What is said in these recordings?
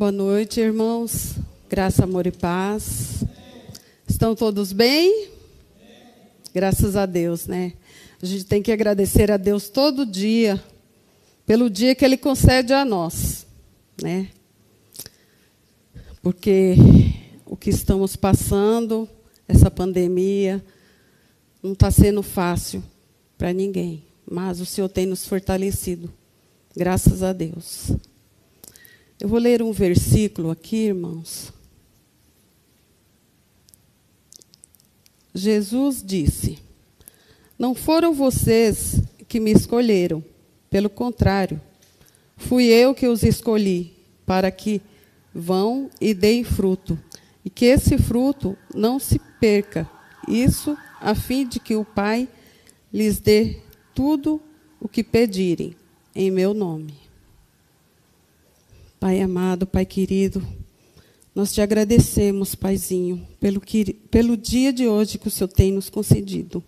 Boa noite, irmãos. Graça, amor e paz. Estão todos bem? Graças a Deus, né? A gente tem que agradecer a Deus todo dia pelo dia que Ele concede a nós, né? Porque o que estamos passando, essa pandemia, não está sendo fácil para ninguém, mas o Senhor tem nos fortalecido, graças a Deus. Eu vou ler um versículo aqui, irmãos. Jesus disse: Não foram vocês que me escolheram, pelo contrário, fui eu que os escolhi para que vão e deem fruto, e que esse fruto não se perca. Isso a fim de que o Pai lhes dê tudo o que pedirem em meu nome. Pai amado, Pai querido, nós te agradecemos, Paizinho, pelo, que, pelo dia de hoje que o Senhor tem nos concedido.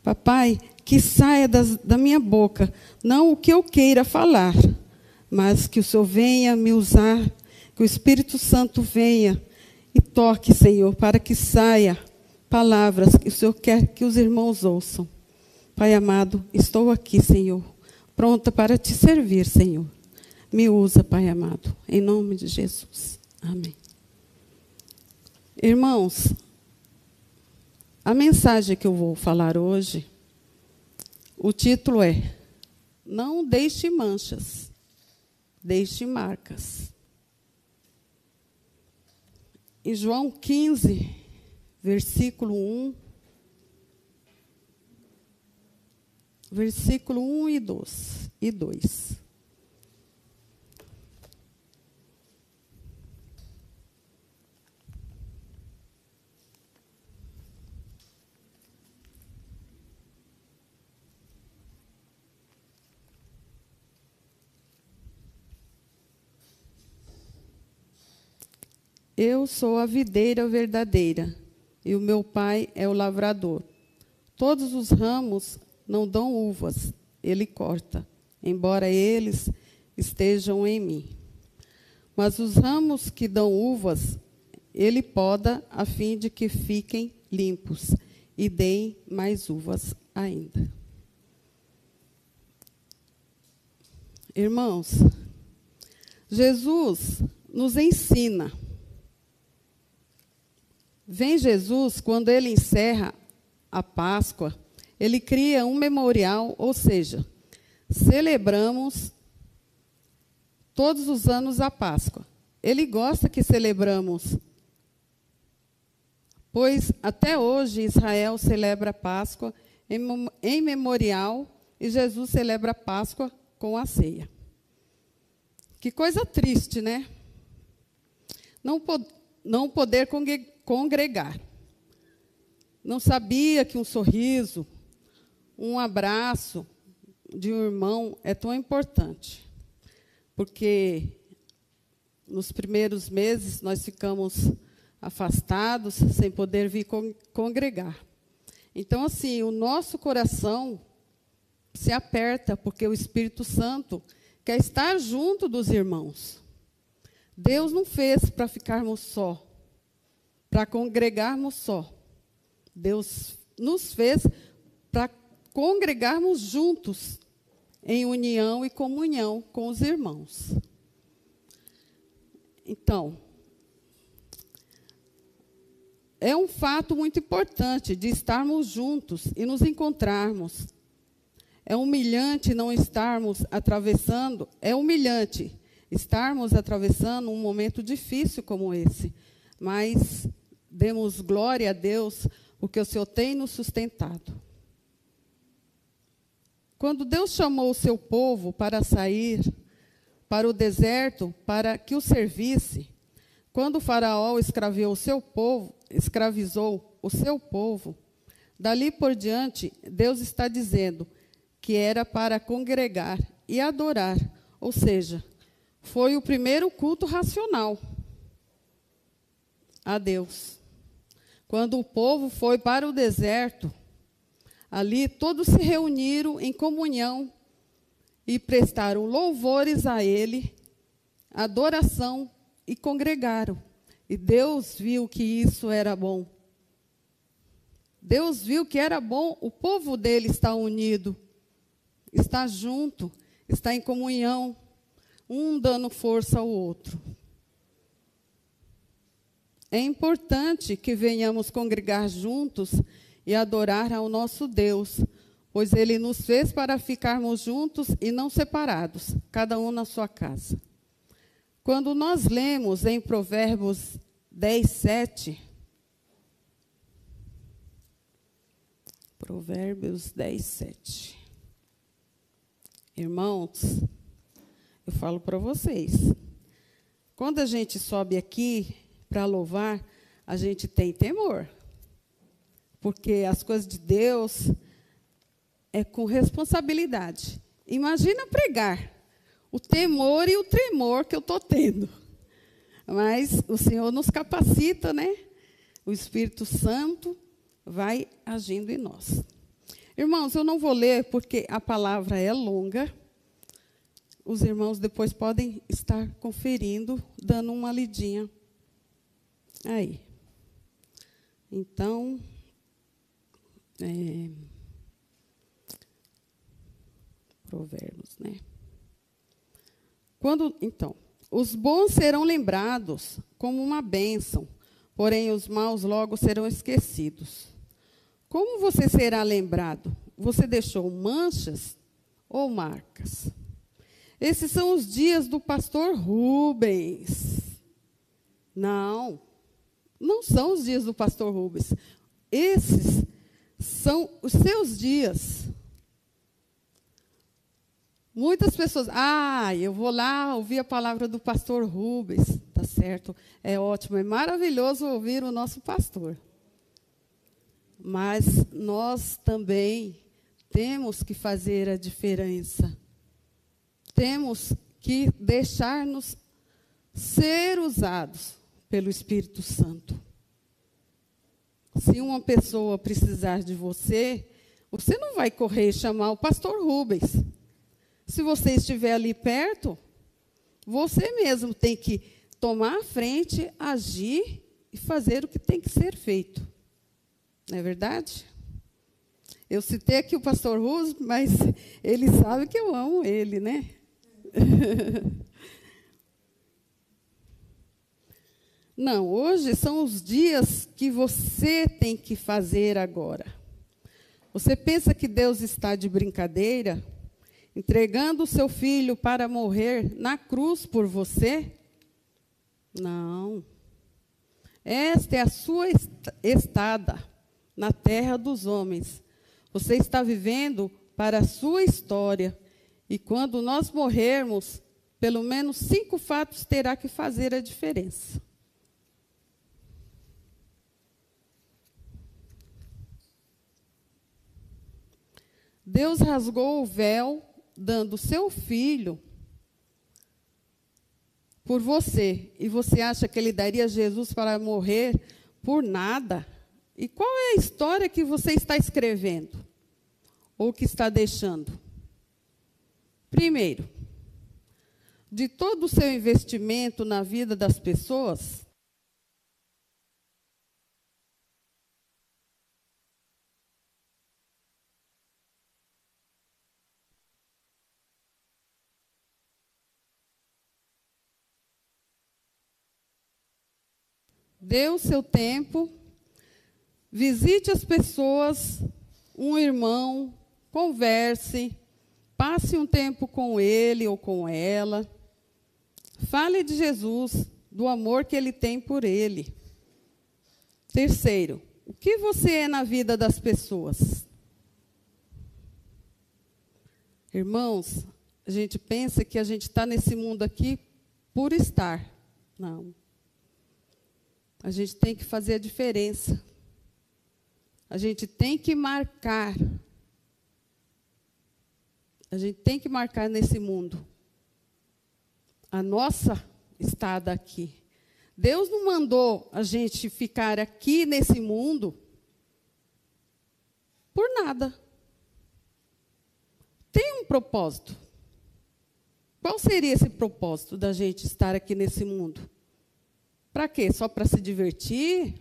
Papai, que saia das, da minha boca não o que eu queira falar, mas que o Senhor venha me usar, que o Espírito Santo venha e toque, Senhor, para que saia palavras que o Senhor quer que os irmãos ouçam. Pai amado, estou aqui, Senhor, pronta para te servir, Senhor. Me usa, Pai amado, em nome de Jesus. Amém. Irmãos, a mensagem que eu vou falar hoje, o título é Não deixe manchas, deixe marcas. Em João 15, versículo 1, versículo 1 e 2. E 2. Eu sou a videira verdadeira e o meu pai é o lavrador. Todos os ramos não dão uvas, ele corta, embora eles estejam em mim. Mas os ramos que dão uvas, ele poda a fim de que fiquem limpos e deem mais uvas ainda. Irmãos, Jesus nos ensina Vem Jesus, quando ele encerra a Páscoa, ele cria um memorial, ou seja, celebramos todos os anos a Páscoa. Ele gosta que celebramos, pois até hoje Israel celebra a Páscoa em memorial e Jesus celebra a Páscoa com a ceia. Que coisa triste, né? Não, não poder congregar. Não sabia que um sorriso, um abraço de um irmão é tão importante. Porque nos primeiros meses nós ficamos afastados, sem poder vir congregar. Então, assim, o nosso coração se aperta, porque o Espírito Santo quer estar junto dos irmãos. Deus não fez para ficarmos só para congregarmos só. Deus nos fez para congregarmos juntos, em união e comunhão com os irmãos. Então, é um fato muito importante de estarmos juntos e nos encontrarmos. É humilhante não estarmos atravessando, é humilhante estarmos atravessando um momento difícil como esse, mas Demos glória a Deus, porque o Senhor tem nos sustentado. Quando Deus chamou o seu povo para sair para o deserto para que o servisse, quando o faraó escravizou o seu povo, escravizou o seu povo, dali por diante Deus está dizendo que era para congregar e adorar, ou seja, foi o primeiro culto racional a Deus. Quando o povo foi para o deserto, ali todos se reuniram em comunhão e prestaram louvores a Ele, adoração e congregaram. E Deus viu que isso era bom. Deus viu que era bom o povo dele estar unido, estar junto, estar em comunhão, um dando força ao outro. É importante que venhamos congregar juntos e adorar ao nosso Deus, pois Ele nos fez para ficarmos juntos e não separados, cada um na sua casa. Quando nós lemos em Provérbios 10, 7, Provérbios 10, 7. Irmãos, eu falo para vocês, quando a gente sobe aqui para louvar, a gente tem temor. Porque as coisas de Deus é com responsabilidade. Imagina pregar o temor e o tremor que eu estou tendo. Mas o Senhor nos capacita, né? O Espírito Santo vai agindo em nós. Irmãos, eu não vou ler porque a palavra é longa. Os irmãos depois podem estar conferindo, dando uma lidinha Aí. Então, é, Provérbios, né? Quando, então, os bons serão lembrados como uma bênção, porém os maus logo serão esquecidos. Como você será lembrado? Você deixou manchas ou marcas? Esses são os dias do pastor Rubens. Não, não são os dias do pastor Rubens. Esses são os seus dias. Muitas pessoas, ah, eu vou lá ouvir a palavra do pastor Rubens. Tá certo, é ótimo, é maravilhoso ouvir o nosso pastor. Mas nós também temos que fazer a diferença. Temos que deixar-nos ser usados pelo Espírito Santo. Se uma pessoa precisar de você, você não vai correr e chamar o pastor Rubens. Se você estiver ali perto, você mesmo tem que tomar a frente, agir e fazer o que tem que ser feito. Não é verdade? Eu citei aqui o pastor Rubens, mas ele sabe que eu amo ele, né? Não, hoje são os dias que você tem que fazer agora. Você pensa que Deus está de brincadeira, entregando o seu filho para morrer na cruz por você? Não. Esta é a sua estada na terra dos homens. Você está vivendo para a sua história. E quando nós morrermos, pelo menos cinco fatos terá que fazer a diferença. Deus rasgou o véu, dando seu filho por você. E você acha que ele daria Jesus para morrer por nada? E qual é a história que você está escrevendo? Ou que está deixando? Primeiro, de todo o seu investimento na vida das pessoas, dê o seu tempo, visite as pessoas, um irmão, converse, passe um tempo com ele ou com ela. Fale de Jesus, do amor que ele tem por ele. Terceiro, o que você é na vida das pessoas? Irmãos, a gente pensa que a gente está nesse mundo aqui por estar. Não. A gente tem que fazer a diferença. A gente tem que marcar. A gente tem que marcar nesse mundo a nossa estada aqui. Deus não mandou a gente ficar aqui nesse mundo por nada. Tem um propósito. Qual seria esse propósito da gente estar aqui nesse mundo? Para quê? Só para se divertir?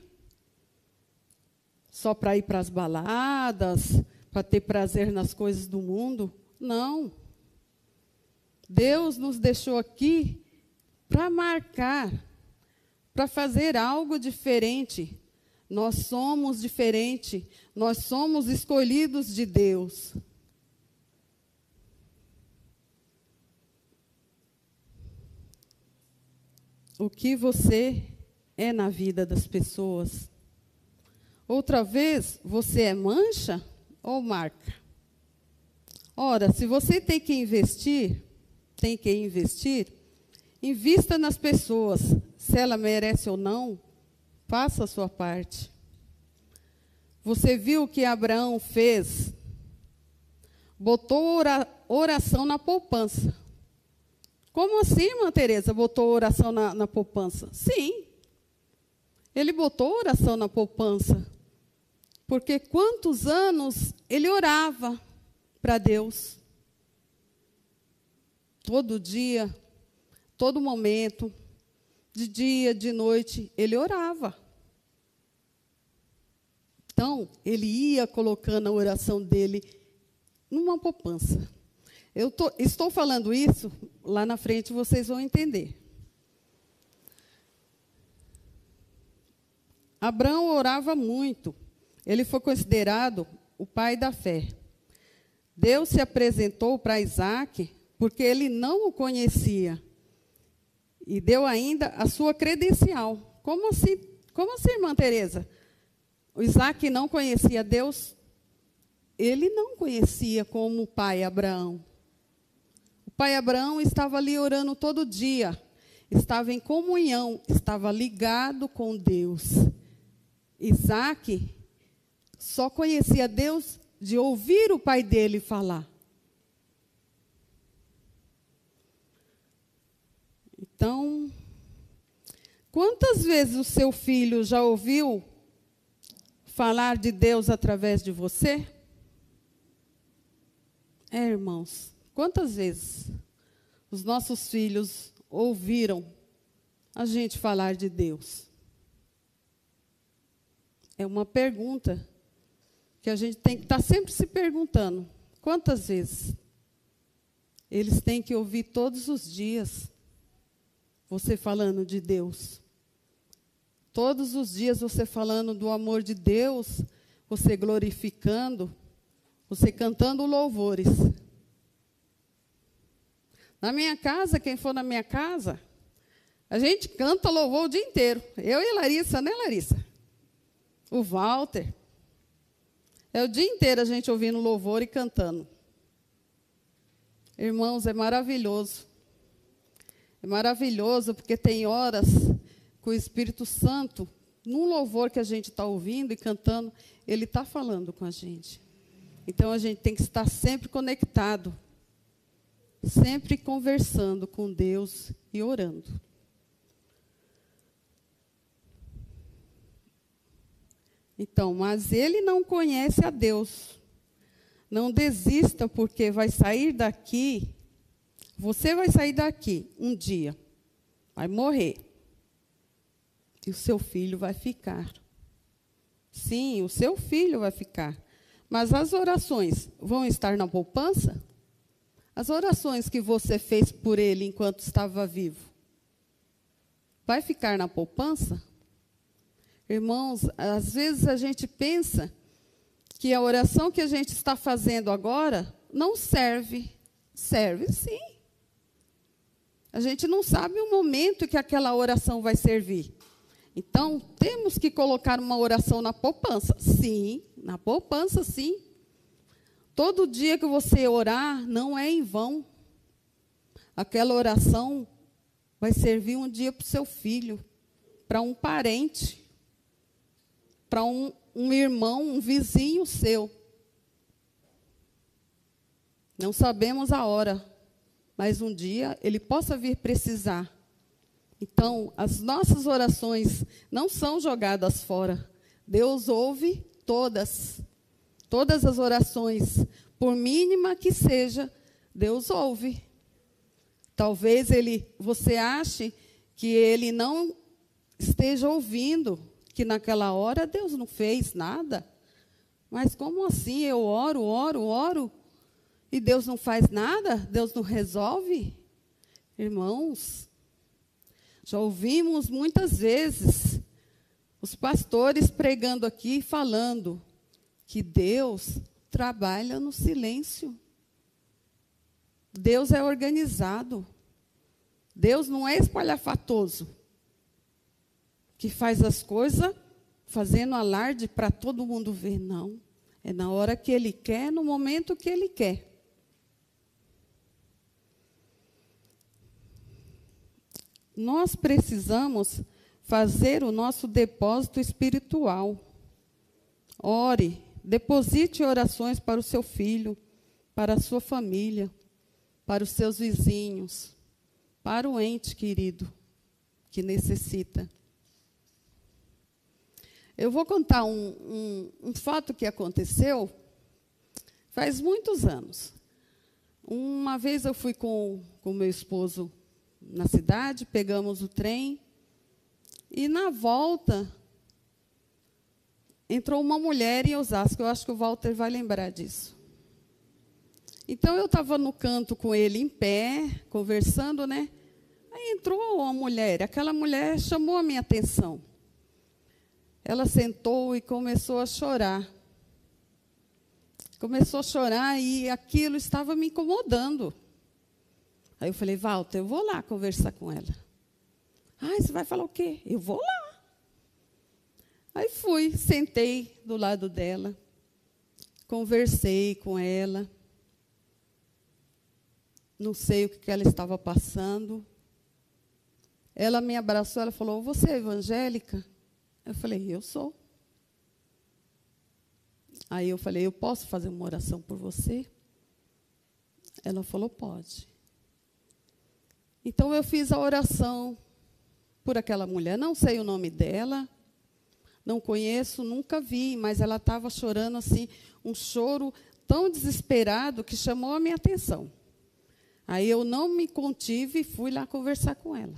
Só para ir para as baladas? Para ter prazer nas coisas do mundo? Não. Deus nos deixou aqui para marcar, para fazer algo diferente. Nós somos diferente, nós somos escolhidos de Deus. O que você é na vida das pessoas. Outra vez, você é mancha ou marca? Ora, se você tem que investir, tem que investir, invista nas pessoas. Se ela merece ou não, faça a sua parte. Você viu o que Abraão fez? Botou oração na poupança. Como assim, irmã Tereza, botou oração na, na poupança? Sim. Ele botou oração na poupança. Porque quantos anos ele orava para Deus? Todo dia, todo momento, de dia, de noite, ele orava. Então, ele ia colocando a oração dele numa poupança. Eu tô, estou falando isso, lá na frente vocês vão entender. Abraão orava muito. Ele foi considerado o pai da fé. Deus se apresentou para Isaac porque ele não o conhecia. E deu ainda a sua credencial. Como assim, como assim irmã Teresa? O Isaac não conhecia Deus? Ele não conhecia como pai Abraão pai Abraão estava ali orando todo dia, estava em comunhão, estava ligado com Deus. Isaac só conhecia Deus de ouvir o pai dele falar. Então, quantas vezes o seu filho já ouviu falar de Deus através de você? É, irmãos, Quantas vezes os nossos filhos ouviram a gente falar de Deus? É uma pergunta que a gente tem que estar sempre se perguntando. Quantas vezes? Eles têm que ouvir todos os dias você falando de Deus. Todos os dias você falando do amor de Deus, você glorificando, você cantando louvores. Na minha casa, quem for na minha casa, a gente canta louvor o dia inteiro. Eu e Larissa, né, Larissa? O Walter. É o dia inteiro a gente ouvindo louvor e cantando. Irmãos, é maravilhoso. É maravilhoso porque tem horas que o Espírito Santo, num louvor que a gente está ouvindo e cantando, ele está falando com a gente. Então a gente tem que estar sempre conectado sempre conversando com Deus e orando. Então, mas ele não conhece a Deus. Não desista, porque vai sair daqui. Você vai sair daqui um dia, vai morrer. E o seu filho vai ficar. Sim, o seu filho vai ficar. Mas as orações vão estar na poupança? As orações que você fez por ele enquanto estava vivo, vai ficar na poupança? Irmãos, às vezes a gente pensa que a oração que a gente está fazendo agora não serve. Serve sim. A gente não sabe o momento que aquela oração vai servir. Então, temos que colocar uma oração na poupança. Sim, na poupança, sim. Todo dia que você orar, não é em vão. Aquela oração vai servir um dia para o seu filho, para um parente, para um, um irmão, um vizinho seu. Não sabemos a hora, mas um dia ele possa vir precisar. Então, as nossas orações não são jogadas fora. Deus ouve todas. Todas as orações, por mínima que seja, Deus ouve. Talvez ele, você ache que ele não esteja ouvindo que naquela hora Deus não fez nada. Mas como assim? Eu oro, oro, oro e Deus não faz nada? Deus não resolve? Irmãos, já ouvimos muitas vezes os pastores pregando aqui falando que Deus trabalha no silêncio. Deus é organizado. Deus não é espalhafatoso, que faz as coisas fazendo alarde para todo mundo ver, não. É na hora que Ele quer, no momento que Ele quer. Nós precisamos fazer o nosso depósito espiritual. Ore, deposite orações para o seu filho, para a sua família, para os seus vizinhos, para o ente querido que necessita. Eu vou contar um, um, um fato que aconteceu faz muitos anos. Uma vez eu fui com o meu esposo na cidade, pegamos o trem, e na volta entrou uma mulher em Osasco. Eu acho que o Walter vai lembrar disso. Então eu estava no canto com ele em pé, conversando, né? Aí entrou uma mulher. Aquela mulher chamou a minha atenção. Ela sentou e começou a chorar. Começou a chorar e aquilo estava me incomodando. Aí eu falei, Walter, eu vou lá conversar com ela. Ah, você vai falar o quê? Eu vou lá. Aí fui, sentei do lado dela, conversei com ela. Não sei o que ela estava passando. Ela me abraçou, ela falou: Você é evangélica? Eu falei: Eu sou. Aí eu falei: Eu posso fazer uma oração por você? Ela falou: Pode. Então eu fiz a oração por aquela mulher. Não sei o nome dela, não conheço, nunca vi, mas ela estava chorando assim, um choro tão desesperado que chamou a minha atenção. Aí eu não me contive e fui lá conversar com ela.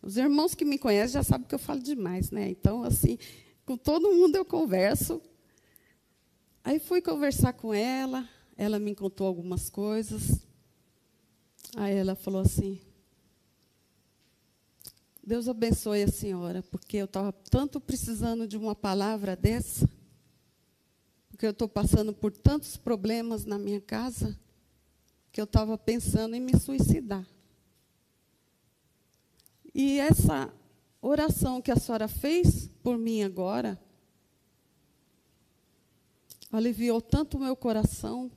Os irmãos que me conhecem já sabem que eu falo demais, né? Então, assim, com todo mundo eu converso. Aí fui conversar com ela, ela me contou algumas coisas. Aí ela falou assim: Deus abençoe a senhora, porque eu estava tanto precisando de uma palavra dessa, porque eu estou passando por tantos problemas na minha casa, que eu estava pensando em me suicidar. E essa oração que a senhora fez por mim agora, aliviou tanto o meu coração.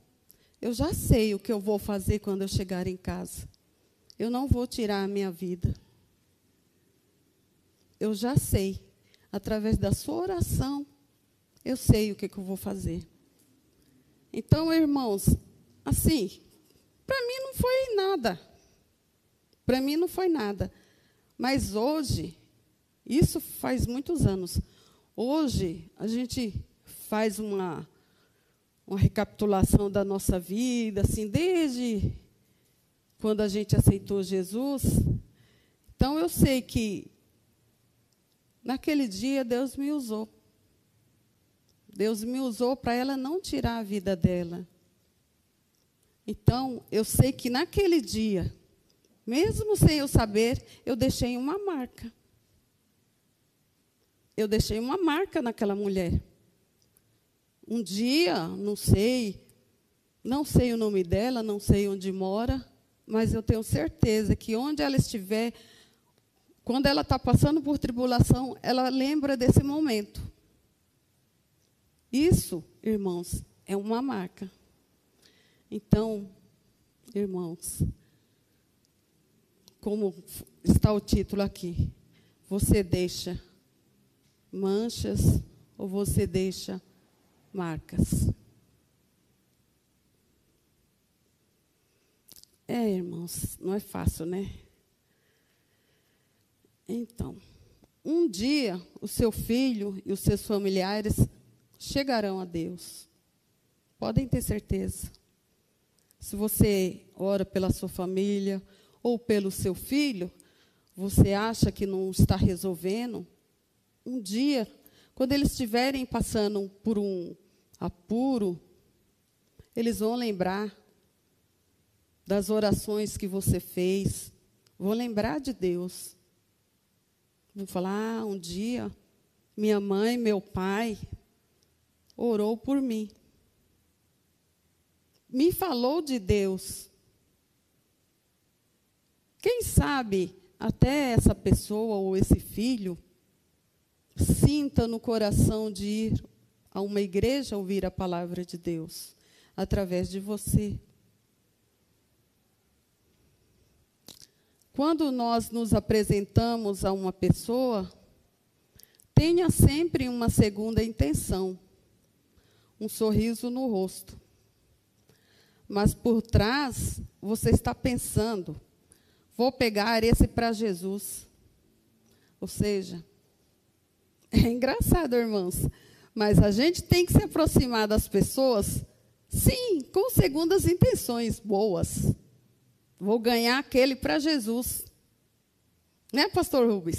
Eu já sei o que eu vou fazer quando eu chegar em casa. Eu não vou tirar a minha vida eu já sei, através da sua oração, eu sei o que, que eu vou fazer. Então, irmãos, assim, para mim não foi nada. Para mim não foi nada. Mas hoje, isso faz muitos anos. Hoje, a gente faz uma, uma recapitulação da nossa vida, assim, desde quando a gente aceitou Jesus. Então, eu sei que Naquele dia, Deus me usou. Deus me usou para ela não tirar a vida dela. Então, eu sei que naquele dia, mesmo sem eu saber, eu deixei uma marca. Eu deixei uma marca naquela mulher. Um dia, não sei, não sei o nome dela, não sei onde mora, mas eu tenho certeza que onde ela estiver, quando ela está passando por tribulação, ela lembra desse momento. Isso, irmãos, é uma marca. Então, irmãos, como está o título aqui, você deixa manchas ou você deixa marcas? É, irmãos, não é fácil, né? Então, um dia o seu filho e os seus familiares chegarão a Deus. Podem ter certeza. Se você ora pela sua família ou pelo seu filho, você acha que não está resolvendo, um dia, quando eles estiverem passando por um apuro, eles vão lembrar das orações que você fez, vão lembrar de Deus. Vão falar: ah, um dia minha mãe, meu pai orou por mim. Me falou de Deus. Quem sabe até essa pessoa ou esse filho sinta no coração de ir a uma igreja ouvir a palavra de Deus através de você. Quando nós nos apresentamos a uma pessoa, tenha sempre uma segunda intenção, um sorriso no rosto. Mas por trás, você está pensando, vou pegar esse para Jesus. Ou seja, é engraçado, irmãos, mas a gente tem que se aproximar das pessoas, sim, com segundas intenções boas. Vou ganhar aquele para Jesus. Né, pastor Rubens?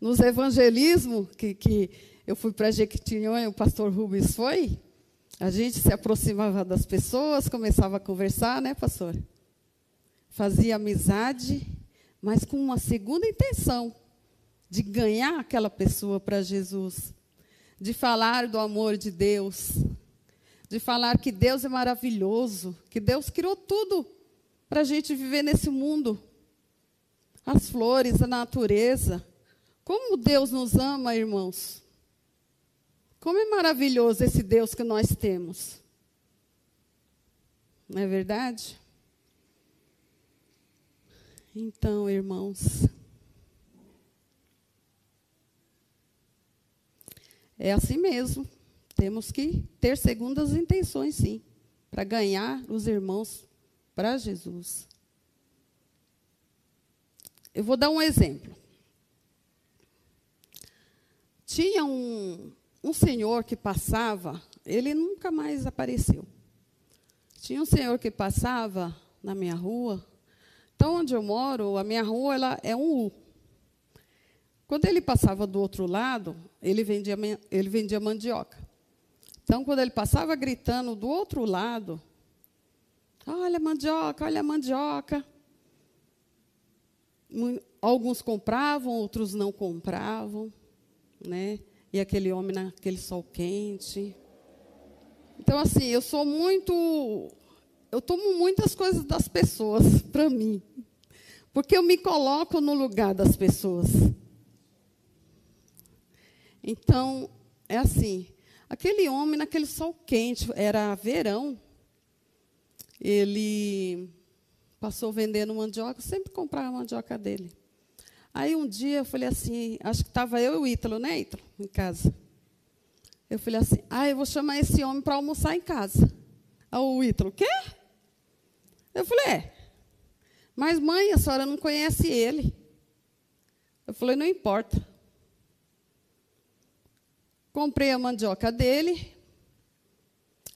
Nos evangelismos, que, que eu fui para Jequitinhonha, o pastor Rubens foi, a gente se aproximava das pessoas, começava a conversar, né, pastor? Fazia amizade, mas com uma segunda intenção, de ganhar aquela pessoa para Jesus, de falar do amor de Deus, de falar que Deus é maravilhoso, que Deus criou tudo para a gente viver nesse mundo. As flores, a natureza. Como Deus nos ama, irmãos. Como é maravilhoso esse Deus que nós temos. Não é verdade? Então, irmãos. É assim mesmo. Temos que ter segundas intenções, sim, para ganhar os irmãos para Jesus. Eu vou dar um exemplo. Tinha um, um senhor que passava, ele nunca mais apareceu. Tinha um senhor que passava na minha rua. Então, onde eu moro, a minha rua ela é um U. Quando ele passava do outro lado, ele vendia, ele vendia mandioca. Então, quando ele passava gritando do outro lado, Olha a mandioca, olha a mandioca. Alguns compravam, outros não compravam, né? E aquele homem naquele sol quente. Então, assim, eu sou muito. Eu tomo muitas coisas das pessoas para mim. Porque eu me coloco no lugar das pessoas. Então, é assim. Aquele homem naquele sol quente, era verão, ele passou vendendo mandioca, sempre comprava mandioca dele. Aí um dia eu falei assim, acho que estava eu e o Ítalo, né, Ítalo, em casa. Eu falei assim, ah, eu vou chamar esse homem para almoçar em casa. Aí o Ítalo, quê? Eu falei, é. Mas, mãe, a senhora não conhece ele. Eu falei, não importa. Comprei a mandioca dele.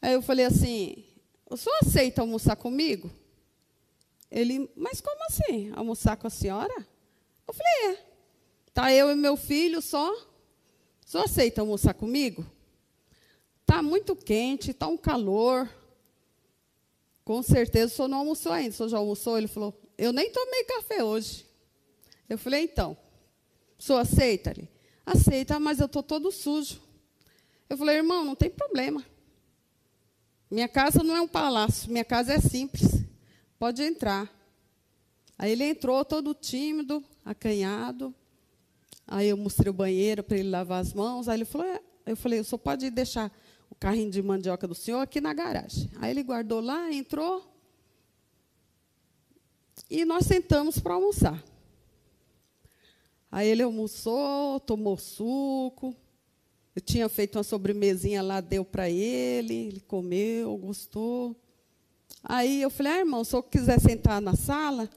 Aí eu falei assim, o senhor aceita almoçar comigo? Ele, mas como assim? Almoçar com a senhora? Eu falei, é. Tá eu e meu filho só. O senhor aceita almoçar comigo? Tá muito quente, tá um calor. Com certeza o senhor não almoçou ainda. O senhor já almoçou? Ele falou, eu nem tomei café hoje. Eu falei, então, o senhor aceita? Ele, aceita, mas eu estou todo sujo. Eu falei, irmão, não tem problema. Minha casa não é um palácio, minha casa é simples. Pode entrar. Aí ele entrou todo tímido, acanhado. Aí eu mostrei o banheiro para ele lavar as mãos. Aí ele falou: é. eu falei, o senhor pode deixar o carrinho de mandioca do senhor aqui na garagem. Aí ele guardou lá, entrou. E nós sentamos para almoçar. Aí ele almoçou, tomou suco, eu tinha feito uma sobremesinha lá, deu para ele, ele comeu, gostou. Aí eu falei, ah, irmão, se eu quiser sentar na sala,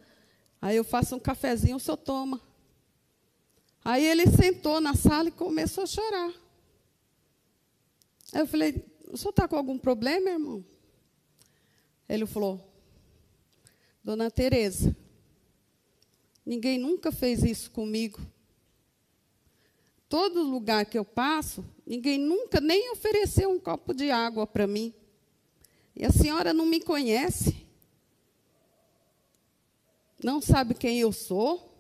aí eu faço um cafezinho, o senhor toma. Aí ele sentou na sala e começou a chorar. Aí eu falei, o senhor está com algum problema, irmão? Ele falou, Dona Tereza, Ninguém nunca fez isso comigo. Todo lugar que eu passo, ninguém nunca nem ofereceu um copo de água para mim. E a senhora não me conhece. Não sabe quem eu sou.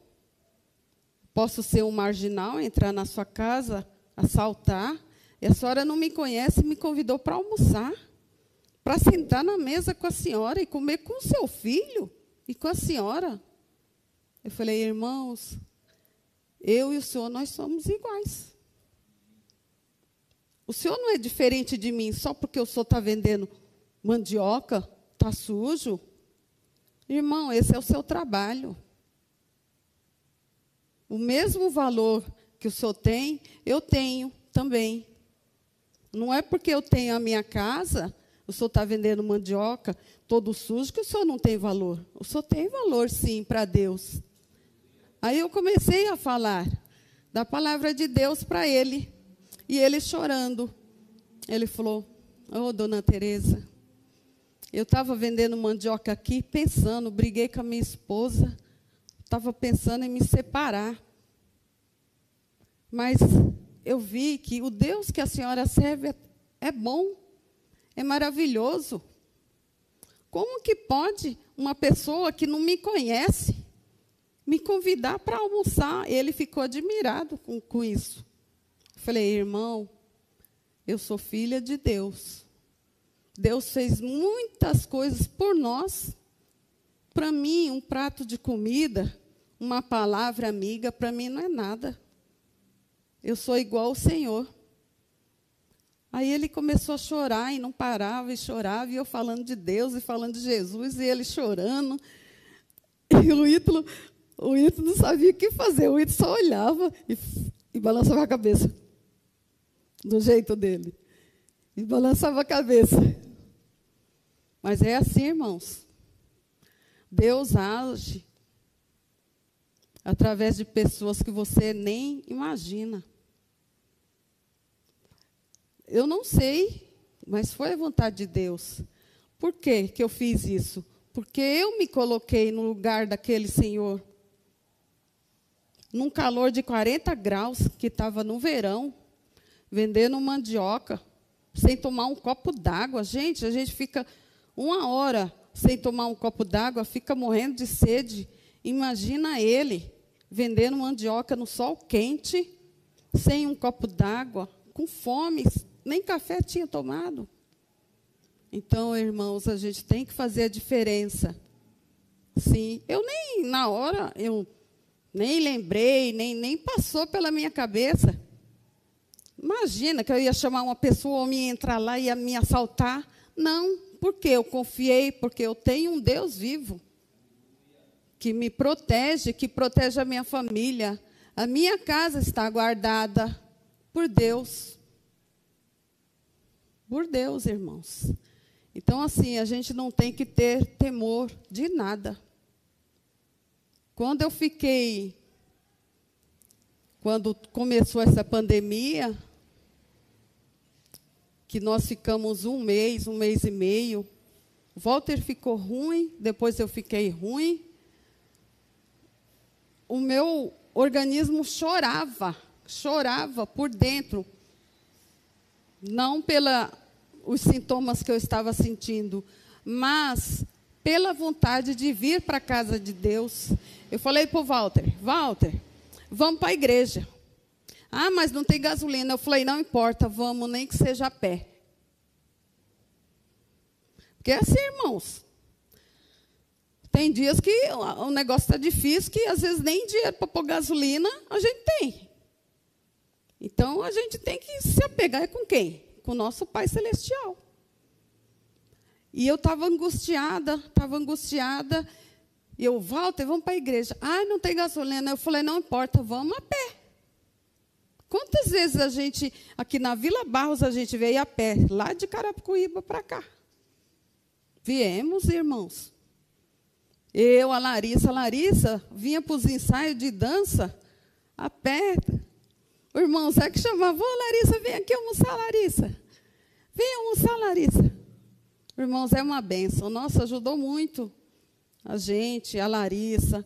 Posso ser um marginal, entrar na sua casa, assaltar. E a senhora não me conhece e me convidou para almoçar. Para sentar na mesa com a senhora e comer com o seu filho e com a senhora. Eu falei, irmãos, eu e o senhor, nós somos iguais. O senhor não é diferente de mim só porque o senhor está vendendo mandioca, está sujo. Irmão, esse é o seu trabalho. O mesmo valor que o senhor tem, eu tenho também. Não é porque eu tenho a minha casa, o senhor está vendendo mandioca todo sujo, que o senhor não tem valor. O senhor tem valor, sim, para Deus. Aí eu comecei a falar da palavra de Deus para ele. E ele chorando. Ele falou: Ô, oh, dona Teresa, eu estava vendendo mandioca aqui, pensando, briguei com a minha esposa, estava pensando em me separar. Mas eu vi que o Deus que a senhora serve é, é bom, é maravilhoso. Como que pode uma pessoa que não me conhece me convidar para almoçar? Ele ficou admirado com, com isso. Falei, irmão, eu sou filha de Deus. Deus fez muitas coisas por nós. Para mim, um prato de comida, uma palavra amiga, para mim não é nada. Eu sou igual ao Senhor. Aí ele começou a chorar e não parava e chorava, e eu falando de Deus e falando de Jesus, e ele chorando. E o Ítalo, o Ítalo não sabia o que fazer, o Ítalo só olhava e, e balançava a cabeça, do jeito dele. E balançava a cabeça. Mas é assim, irmãos. Deus age através de pessoas que você nem imagina. Eu não sei, mas foi a vontade de Deus. Por que, que eu fiz isso? Porque eu me coloquei no lugar daquele senhor. Num calor de 40 graus, que estava no verão, vendendo mandioca, sem tomar um copo d'água. Gente, a gente fica uma hora sem tomar um copo d'água, fica morrendo de sede. Imagina ele vendendo mandioca no sol quente, sem um copo d'água, com fome, nem café tinha tomado. Então, irmãos, a gente tem que fazer a diferença. Sim, eu nem na hora eu nem lembrei, nem nem passou pela minha cabeça. Imagina que eu ia chamar uma pessoa, ou me entrar lá e ia me assaltar. Não, porque eu confiei, porque eu tenho um Deus vivo que me protege, que protege a minha família. A minha casa está guardada por Deus. Por Deus, irmãos. Então, assim, a gente não tem que ter temor de nada. Quando eu fiquei, quando começou essa pandemia, que nós ficamos um mês, um mês e meio. Walter ficou ruim, depois eu fiquei ruim. O meu organismo chorava, chorava por dentro. Não pela os sintomas que eu estava sentindo, mas pela vontade de vir para a casa de Deus. Eu falei para o Walter, Walter, vamos para a igreja. Ah, mas não tem gasolina. Eu falei, não importa, vamos, nem que seja a pé. Porque é assim, irmãos. Tem dias que o negócio está difícil, que às vezes nem dinheiro para pôr gasolina a gente tem. Então a gente tem que se apegar com quem? Com o nosso Pai Celestial. E eu estava angustiada, estava angustiada. E eu, Walter, vamos para a igreja. Ah, não tem gasolina. Eu falei, não importa, vamos a pé. Quantas vezes a gente, aqui na Vila Barros, a gente veio a pé, lá de Carapicuíba para cá? Viemos, irmãos. Eu, a Larissa, a Larissa vinha para os ensaios de dança a pé. O irmão Zé que chamava, ô Larissa, vem aqui almoçar, Larissa. Vem almoçar, Larissa. O irmão Zé é uma benção. Nossa, ajudou muito a gente, a Larissa.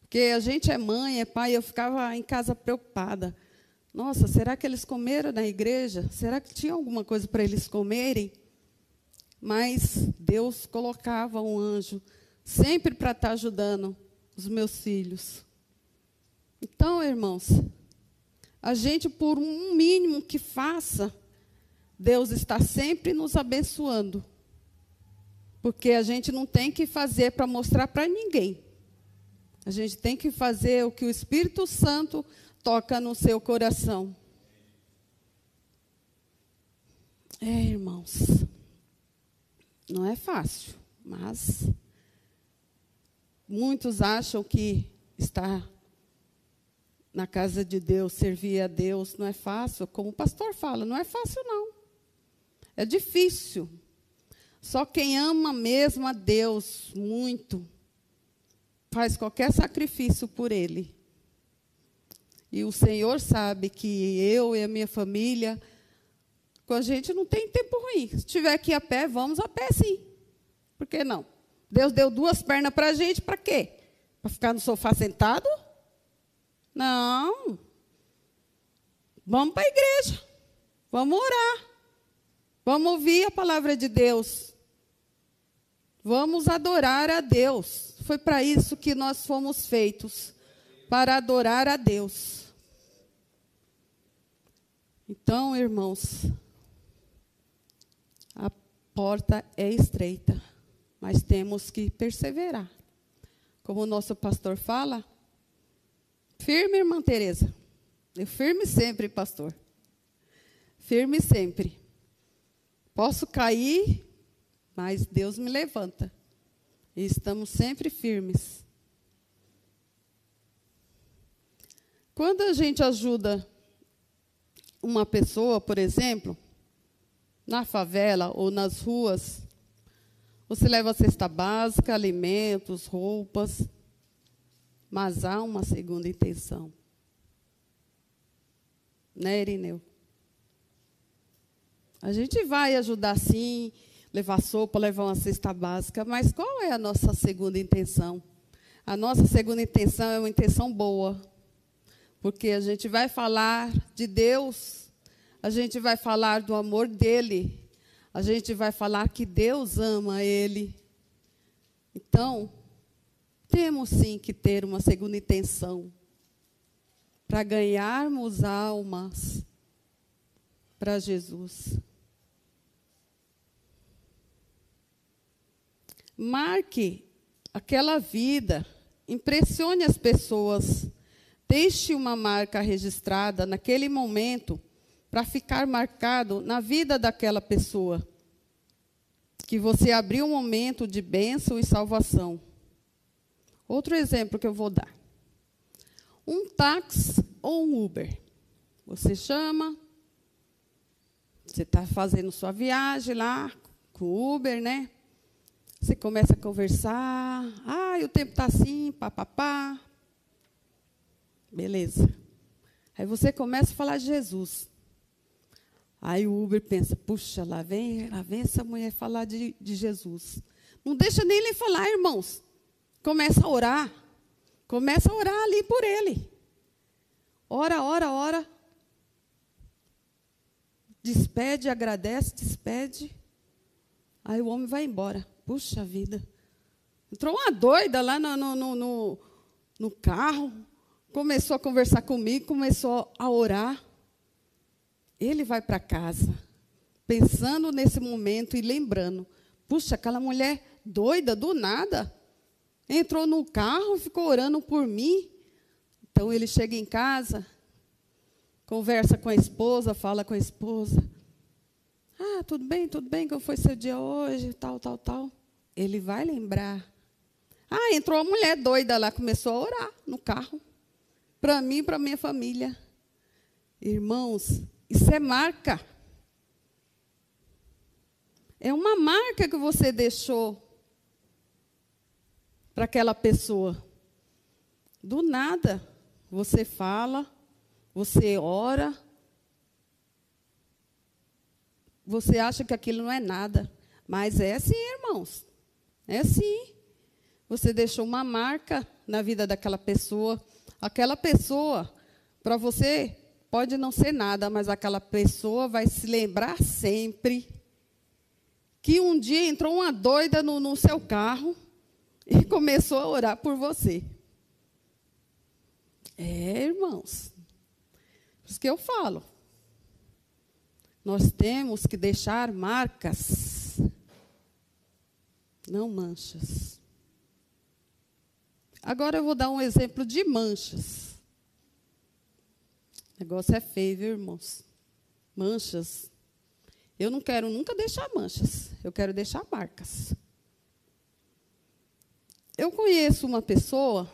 Porque a gente é mãe, é pai, eu ficava em casa preocupada. Nossa, será que eles comeram na igreja? Será que tinha alguma coisa para eles comerem? Mas Deus colocava um anjo sempre para estar ajudando os meus filhos. Então, irmãos, a gente, por um mínimo que faça, Deus está sempre nos abençoando. Porque a gente não tem que fazer para mostrar para ninguém. A gente tem que fazer o que o Espírito Santo toca no seu coração. É, irmãos, não é fácil, mas muitos acham que estar na casa de Deus, servir a Deus, não é fácil. Como o pastor fala, não é fácil, não. É difícil. Só quem ama mesmo a Deus muito, faz qualquer sacrifício por Ele. E o Senhor sabe que eu e a minha família, com a gente não tem tempo ruim. Se tiver aqui a pé, vamos a pé sim. Por que não? Deus deu duas pernas para a gente, para quê? Para ficar no sofá sentado? Não. Vamos para a igreja. Vamos orar. Vamos ouvir a palavra de Deus. Vamos adorar a Deus. Foi para isso que nós fomos feitos para adorar a Deus. Então, irmãos, a porta é estreita, mas temos que perseverar. Como o nosso pastor fala, firme, irmã Teresa. Eu firme sempre, pastor. Firme sempre. Posso cair, mas Deus me levanta. E estamos sempre firmes. Quando a gente ajuda uma pessoa, por exemplo, na favela ou nas ruas, você leva a cesta básica, alimentos, roupas, mas há uma segunda intenção. Né, Irineu? A gente vai ajudar sim, levar sopa, levar uma cesta básica, mas qual é a nossa segunda intenção? A nossa segunda intenção é uma intenção boa, porque a gente vai falar de Deus, a gente vai falar do amor dele, a gente vai falar que Deus ama ele. Então, temos sim que ter uma segunda intenção para ganharmos almas para Jesus. Marque aquela vida, impressione as pessoas, deixe uma marca registrada naquele momento para ficar marcado na vida daquela pessoa. Que você abriu um momento de bênção e salvação. Outro exemplo que eu vou dar. Um táxi ou um Uber. Você chama, você está fazendo sua viagem lá com o Uber, né? Você começa a conversar. Ah, o tempo está assim, papapá. Beleza. Aí você começa a falar de Jesus. Aí o Uber pensa, puxa, lá vem, lá vem essa mulher falar de, de Jesus. Não deixa nem ele falar, irmãos. Começa a orar. Começa a orar ali por ele. Ora, ora, ora. Despede, agradece, despede. Aí o homem vai embora. Puxa vida. Entrou uma doida lá no, no, no, no carro, começou a conversar comigo, começou a orar. Ele vai para casa, pensando nesse momento e lembrando: puxa, aquela mulher doida, do nada, entrou no carro e ficou orando por mim. Então ele chega em casa, conversa com a esposa, fala com a esposa. Ah, tudo bem, tudo bem, como foi seu dia hoje? Tal, tal, tal ele vai lembrar. Ah, entrou uma mulher doida lá, começou a orar no carro. Para mim e para minha família. Irmãos, isso é marca. É uma marca que você deixou para aquela pessoa. Do nada, você fala, você ora, você acha que aquilo não é nada. Mas é assim, irmãos. É sim. Você deixou uma marca na vida daquela pessoa. Aquela pessoa, para você, pode não ser nada, mas aquela pessoa vai se lembrar sempre que um dia entrou uma doida no, no seu carro e começou a orar por você. É, irmãos. Por isso que eu falo. Nós temos que deixar marcas, não manchas. Agora eu vou dar um exemplo de manchas. O negócio é feio, viu, irmãos? Manchas. Eu não quero nunca deixar manchas. Eu quero deixar marcas. Eu conheço uma pessoa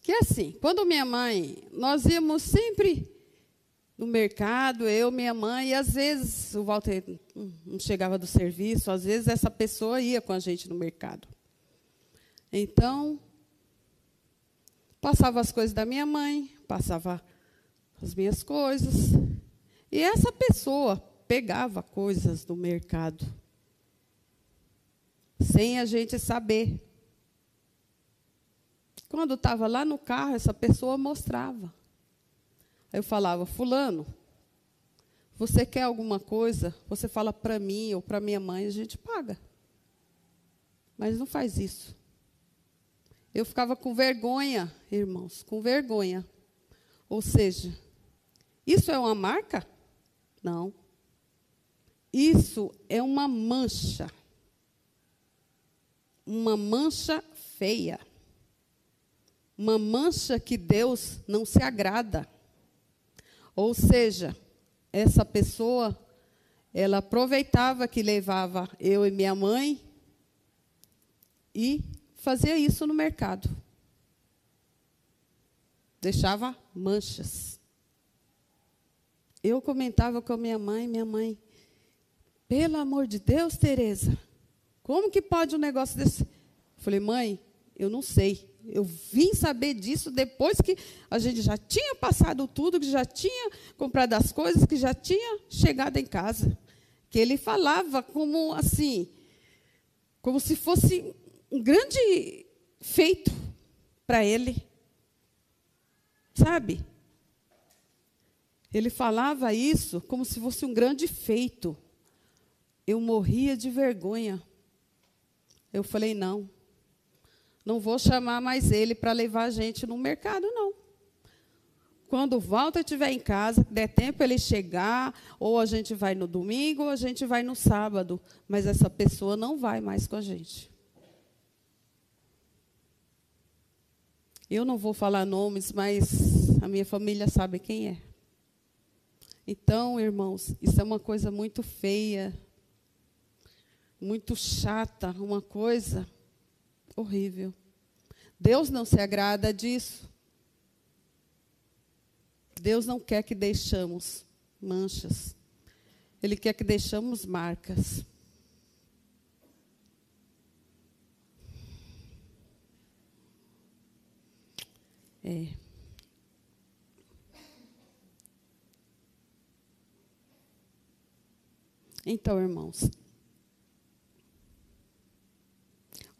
que é assim, quando minha mãe, nós íamos sempre no mercado, eu, minha mãe, e às vezes o Walter não chegava do serviço, às vezes essa pessoa ia com a gente no mercado. Então, passava as coisas da minha mãe, passava as minhas coisas, e essa pessoa pegava coisas do mercado, sem a gente saber. Quando estava lá no carro, essa pessoa mostrava. Aí eu falava, fulano, você quer alguma coisa? Você fala para mim ou para minha mãe, a gente paga. Mas não faz isso. Eu ficava com vergonha, irmãos, com vergonha. Ou seja, isso é uma marca? Não. Isso é uma mancha. Uma mancha feia. Uma mancha que Deus não se agrada. Ou seja, essa pessoa, ela aproveitava que levava eu e minha mãe e fazia isso no mercado. Deixava manchas. Eu comentava com a minha mãe, minha mãe, pelo amor de Deus, Tereza, como que pode um negócio desse? Eu falei, mãe, eu não sei. Eu vim saber disso depois que a gente já tinha passado tudo, que já tinha comprado as coisas, que já tinha chegado em casa. Que ele falava como assim, como se fosse um grande feito para ele. Sabe? Ele falava isso como se fosse um grande feito. Eu morria de vergonha. Eu falei: não, não vou chamar mais ele para levar a gente no mercado, não. Quando o Walter estiver em casa, der tempo ele chegar, ou a gente vai no domingo, ou a gente vai no sábado. Mas essa pessoa não vai mais com a gente. Eu não vou falar nomes, mas a minha família sabe quem é. Então, irmãos, isso é uma coisa muito feia, muito chata, uma coisa horrível. Deus não se agrada disso. Deus não quer que deixamos manchas. Ele quer que deixamos marcas. É. Então, irmãos.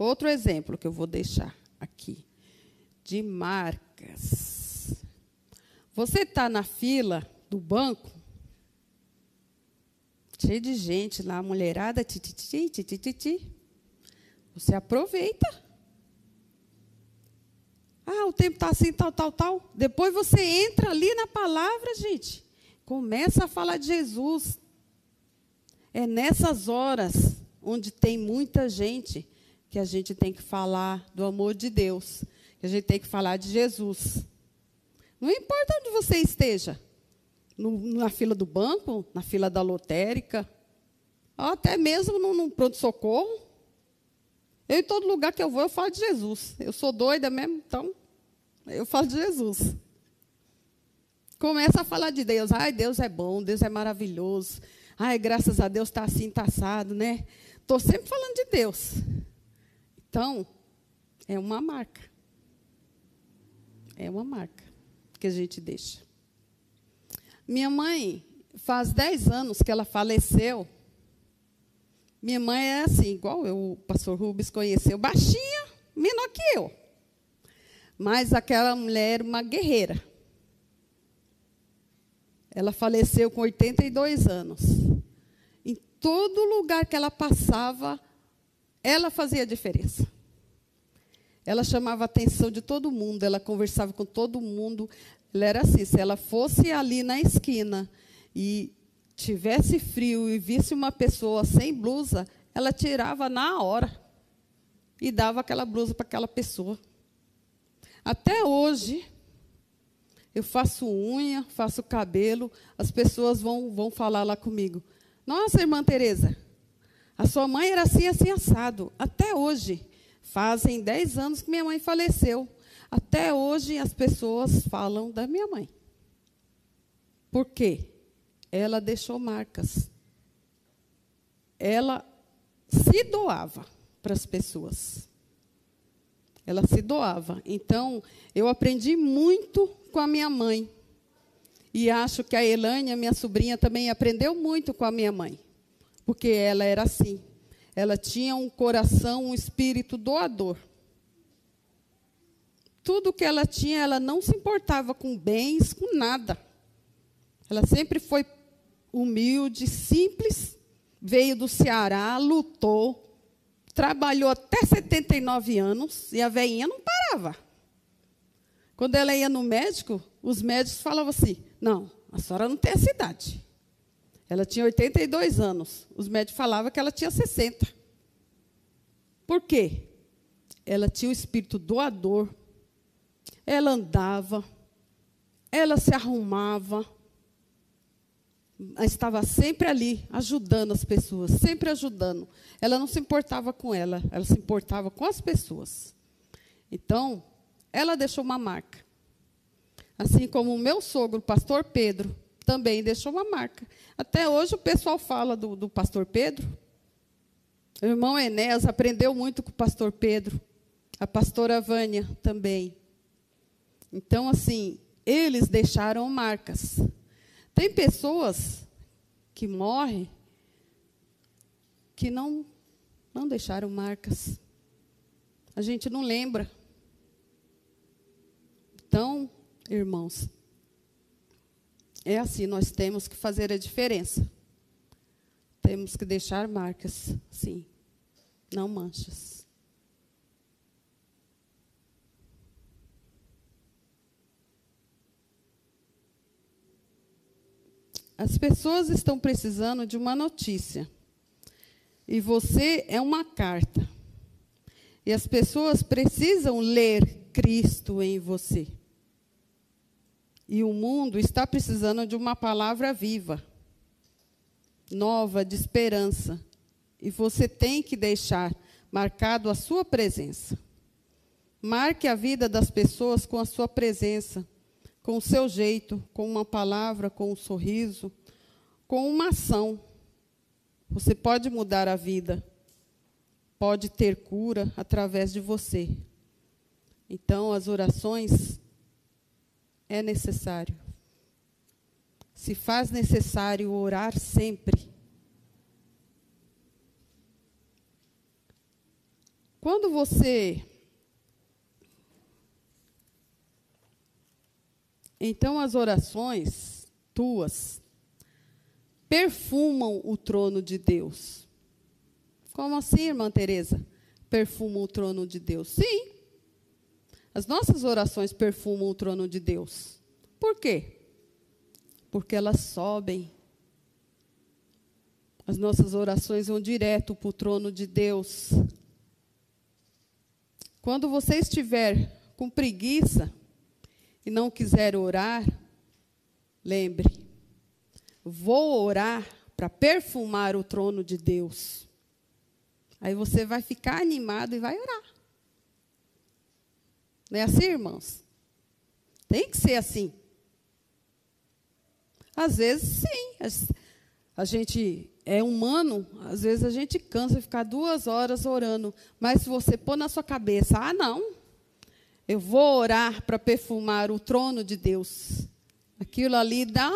Outro exemplo que eu vou deixar aqui de marcas. Você está na fila do banco, cheio de gente lá, mulherada, tititi, tititi. Você aproveita ah, o tempo está assim, tal, tal, tal. Depois você entra ali na palavra, gente. Começa a falar de Jesus. É nessas horas onde tem muita gente que a gente tem que falar do amor de Deus, que a gente tem que falar de Jesus. Não importa onde você esteja, no, na fila do banco, na fila da lotérica, até mesmo no, pronto-socorro. Eu, em todo lugar que eu vou, eu falo de Jesus. Eu sou doida mesmo, então eu falo de Jesus. Começa a falar de Deus. Ai, Deus é bom, Deus é maravilhoso. Ai, graças a Deus está assim, está assado, né? Estou sempre falando de Deus. Então, é uma marca. É uma marca que a gente deixa. Minha mãe, faz 10 anos que ela faleceu, Minha mãe é assim, igual eu, o pastor Rubens conheceu, baixinha, menor que eu. Mas aquela mulher era uma guerreira. Ela faleceu com 82 anos. Em todo lugar que ela passava, ela fazia diferença. Ela chamava a atenção de todo mundo, ela conversava com todo mundo. Ela era assim, se ela fosse ali na esquina e tivesse frio e visse uma pessoa sem blusa, ela tirava na hora e dava aquela blusa para aquela pessoa. Até hoje, eu faço unha, faço cabelo, as pessoas vão, vão falar lá comigo. Nossa, irmã Tereza, a sua mãe era assim, assim, assado. Até hoje. Fazem 10 anos que minha mãe faleceu. Até hoje as pessoas falam da minha mãe. Por quê? Ela deixou marcas. Ela se doava para as pessoas. Ela se doava. Então, eu aprendi muito com a minha mãe. E acho que a Elânia, minha sobrinha, também aprendeu muito com a minha mãe. Porque ela era assim. Ela tinha um coração, um espírito doador. Tudo que ela tinha, ela não se importava com bens, com nada. Ela sempre foi humilde, simples, veio do Ceará, lutou, trabalhou até 79 anos e a veinha não parava. Quando ela ia no médico, os médicos falavam assim: não, a senhora não tem essa idade. Ela tinha 82 anos. Os médicos falavam que ela tinha 60. Por quê? Ela tinha o espírito doador. Ela andava. Ela se arrumava. Estava sempre ali, ajudando as pessoas, sempre ajudando. Ela não se importava com ela, ela se importava com as pessoas. Então, ela deixou uma marca. Assim como o meu sogro, o pastor Pedro, também deixou uma marca. Até hoje o pessoal fala do, do pastor Pedro. O irmão Enéas aprendeu muito com o pastor Pedro. A pastora Vânia também. Então, assim, eles deixaram marcas. Tem pessoas que morrem que não, não deixaram marcas. A gente não lembra. Então, irmãos, é assim, nós temos que fazer a diferença. Temos que deixar marcas, sim, não manchas. As pessoas estão precisando de uma notícia. E você é uma carta. E as pessoas precisam ler Cristo em você. E o mundo está precisando de uma palavra viva, nova, de esperança. E você tem que deixar marcado a sua presença. Marque a vida das pessoas com a sua presença, com o seu jeito, com uma palavra, com um sorriso, com uma ação. Você pode mudar a vida, pode ter cura através de você. Então, as orações é necessário. Se faz necessário orar sempre. Quando você. Então, as orações tuas perfumam o trono de Deus. Como assim, irmã Teresa? Perfumam o trono de Deus? Sim. As nossas orações perfumam o trono de Deus. Por quê? Porque elas sobem. As nossas orações vão direto para o trono de Deus. Quando você estiver com preguiça e não quiser orar, lembre, vou orar para perfumar o trono de Deus. Aí você vai ficar animado e vai orar. Não é assim, irmãos? Tem que ser assim. Às vezes, sim. A gente é humano, às vezes a gente cansa de ficar duas horas orando. Mas se você pôr na sua cabeça, ah, não, eu vou orar para perfumar o trono de Deus. Aquilo ali dá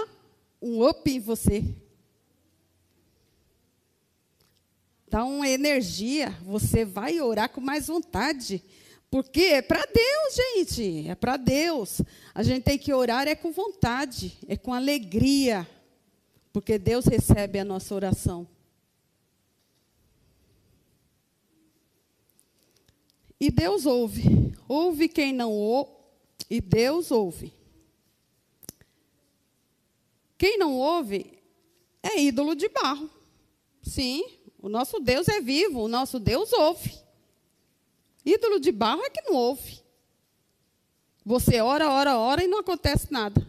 um up em você. dá uma energia, você vai orar com mais vontade. Porque é para Deus, gente, é para Deus. A gente tem que orar é com vontade, é com alegria, porque Deus recebe a nossa oração. E Deus ouve. Ouve quem não ouve, e Deus ouve. Quem não ouve é ídolo de barro. Sim, o nosso Deus é vivo, o nosso Deus ouve. Ídolo de barro é que não ouve. Você ora, ora, ora e não acontece nada.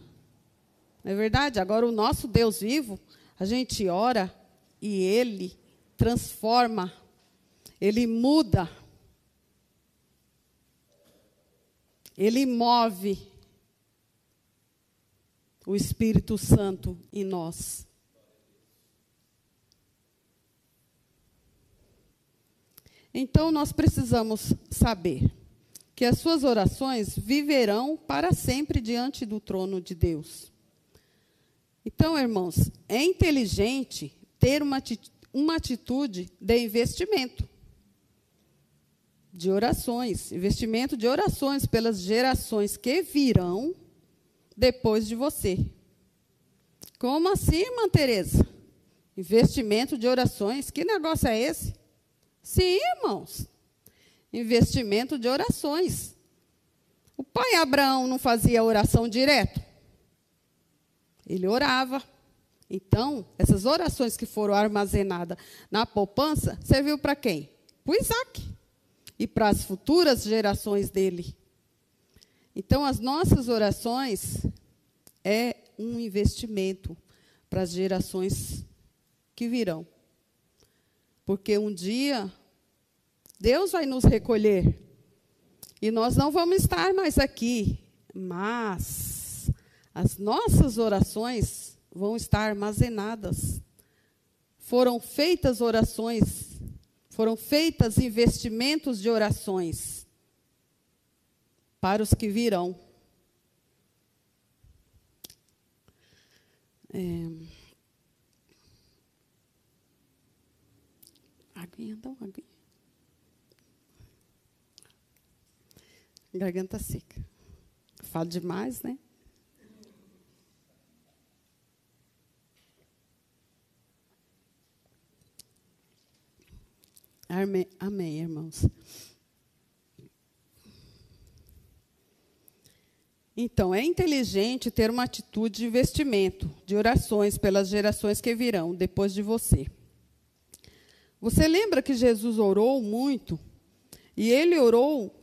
Não é verdade? Agora, o nosso Deus vivo, a gente ora e ele transforma, ele muda, ele move o Espírito Santo em nós. Então nós precisamos saber que as suas orações viverão para sempre diante do trono de Deus. Então, irmãos, é inteligente ter uma, uma atitude de investimento de orações, investimento de orações pelas gerações que virão depois de você. Como assim, irmã Tereza? Investimento de orações, que negócio é esse? Sim, irmãos. Investimento de orações. O pai Abraão não fazia oração direto? Ele orava. Então, essas orações que foram armazenadas na poupança serviu para quem? Para Isaac. E para as futuras gerações dele. Então, as nossas orações é um investimento para as gerações que virão. Porque um dia Deus vai nos recolher e nós não vamos estar mais aqui, mas as nossas orações vão estar armazenadas. Foram feitas orações, foram feitas investimentos de orações para os que virão. É, Uma aguinha. Garganta seca. Falo demais, né? Amém, amém, irmãos. Então, é inteligente ter uma atitude de investimento, de orações pelas gerações que virão depois de você. Você lembra que Jesus orou muito? E ele orou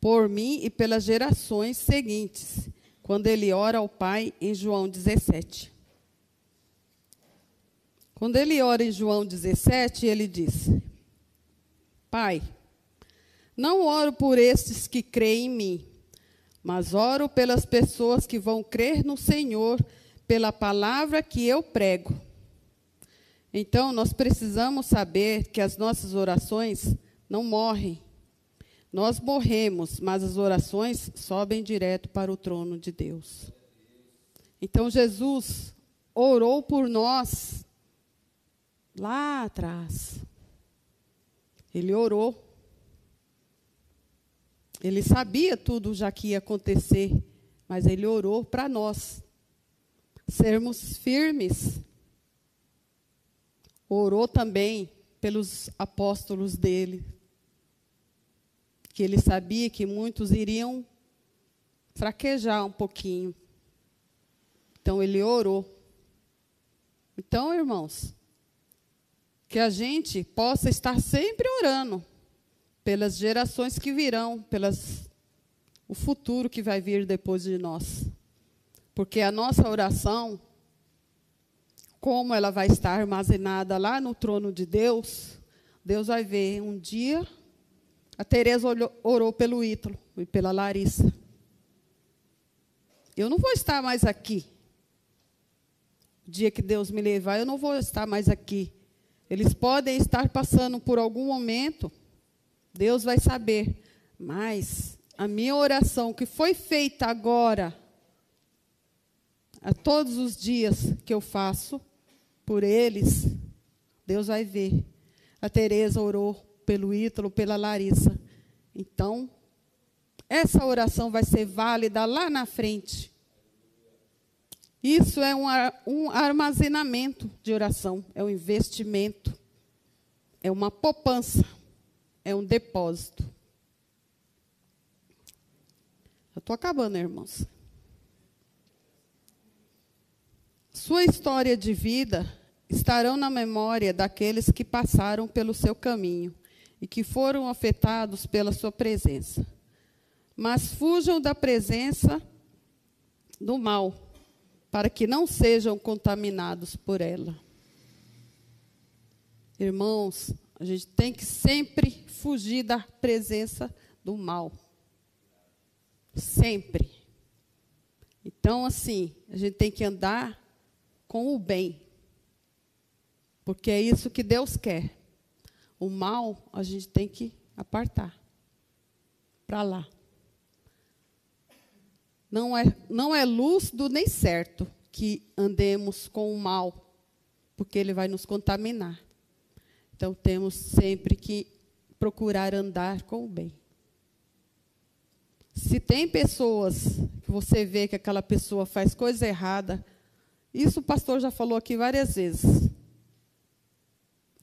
por mim e pelas gerações seguintes, quando ele ora ao Pai em João 17. Quando ele ora em João 17, ele diz: Pai, não oro por estes que creem em mim, mas oro pelas pessoas que vão crer no Senhor pela palavra que eu prego então, nós precisamos saber que as nossas orações não morrem. Nós morremos, mas as orações sobem direto para o trono de Deus. Então, Jesus orou por nós lá atrás. Ele orou. Ele sabia tudo já que ia acontecer, mas ele orou para nós sermos firmes orou também pelos apóstolos dele, que ele sabia que muitos iriam fraquejar um pouquinho. Então ele orou. Então, irmãos, que a gente possa estar sempre orando pelas gerações que virão, pelas o futuro que vai vir depois de nós. Porque a nossa oração como ela vai estar armazenada lá no trono de Deus, Deus vai ver um dia. A Tereza orou pelo Ítalo e pela Larissa. Eu não vou estar mais aqui. O dia que Deus me levar, eu não vou estar mais aqui. Eles podem estar passando por algum momento, Deus vai saber. Mas a minha oração que foi feita agora, a todos os dias que eu faço, por eles, Deus vai ver. A Tereza orou pelo Ítalo, pela Larissa. Então, essa oração vai ser válida lá na frente. Isso é um, um armazenamento de oração, é um investimento, é uma poupança, é um depósito. Eu estou acabando, irmãos. Sua história de vida estarão na memória daqueles que passaram pelo seu caminho e que foram afetados pela sua presença. Mas fujam da presença do mal, para que não sejam contaminados por ela. Irmãos, a gente tem que sempre fugir da presença do mal. Sempre. Então, assim, a gente tem que andar com o bem. Porque é isso que Deus quer. O mal a gente tem que apartar para lá. Não é, não é lúcido nem certo que andemos com o mal, porque ele vai nos contaminar. Então temos sempre que procurar andar com o bem. Se tem pessoas que você vê que aquela pessoa faz coisa errada, isso o pastor já falou aqui várias vezes.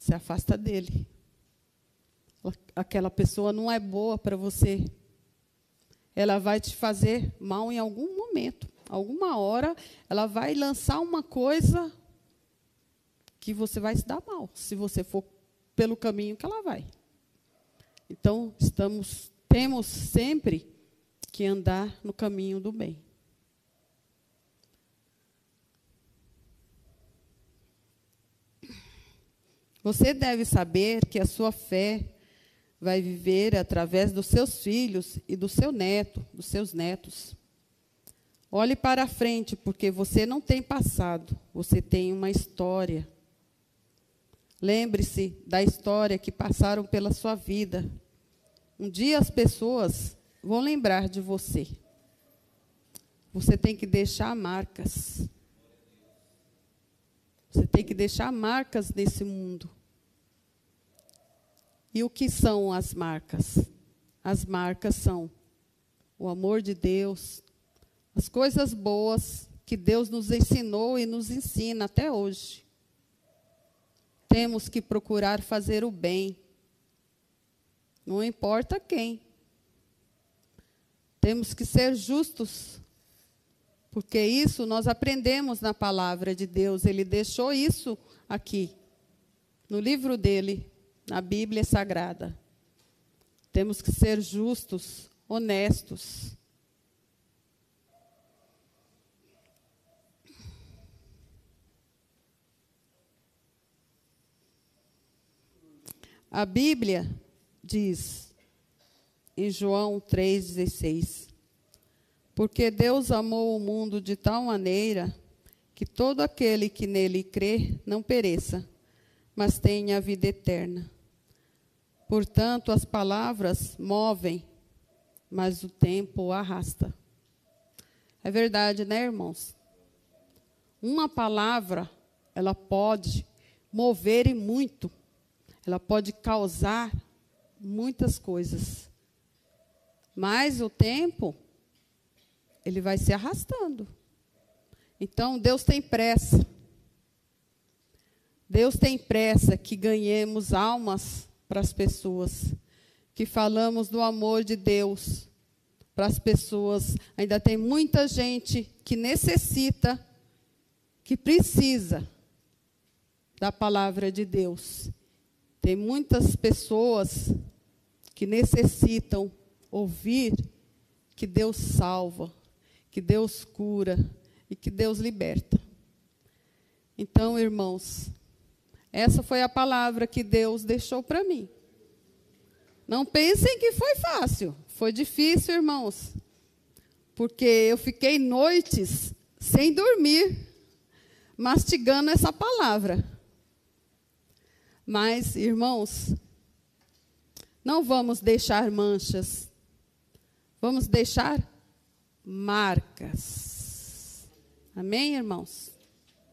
Se afasta dele. Aquela pessoa não é boa para você. Ela vai te fazer mal em algum momento. Alguma hora, ela vai lançar uma coisa que você vai se dar mal, se você for pelo caminho que ela vai. Então, estamos temos sempre que andar no caminho do bem. Você deve saber que a sua fé vai viver através dos seus filhos e do seu neto, dos seus netos. Olhe para a frente, porque você não tem passado, você tem uma história. Lembre-se da história que passaram pela sua vida. Um dia as pessoas vão lembrar de você. Você tem que deixar marcas. Você tem que deixar marcas nesse mundo. E o que são as marcas? As marcas são o amor de Deus, as coisas boas que Deus nos ensinou e nos ensina até hoje. Temos que procurar fazer o bem, não importa quem. Temos que ser justos, porque isso nós aprendemos na palavra de Deus. Ele deixou isso aqui, no livro dele, na Bíblia Sagrada. Temos que ser justos, honestos. A Bíblia diz em João 3,16: Porque Deus amou o mundo de tal maneira que todo aquele que nele crê não pereça, mas tenha a vida eterna. Portanto, as palavras movem, mas o tempo arrasta. É verdade, né, irmãos? Uma palavra, ela pode mover e muito. Ela pode causar muitas coisas. Mas o tempo, ele vai se arrastando. Então, Deus tem pressa. Deus tem pressa que ganhemos almas para as pessoas, que falamos do amor de Deus para as pessoas. Ainda tem muita gente que necessita, que precisa da palavra de Deus. Tem muitas pessoas que necessitam ouvir que Deus salva, que Deus cura e que Deus liberta. Então, irmãos, essa foi a palavra que Deus deixou para mim. Não pensem que foi fácil. Foi difícil, irmãos. Porque eu fiquei noites sem dormir, mastigando essa palavra. Mas, irmãos, não vamos deixar manchas. Vamos deixar marcas. Amém, irmãos?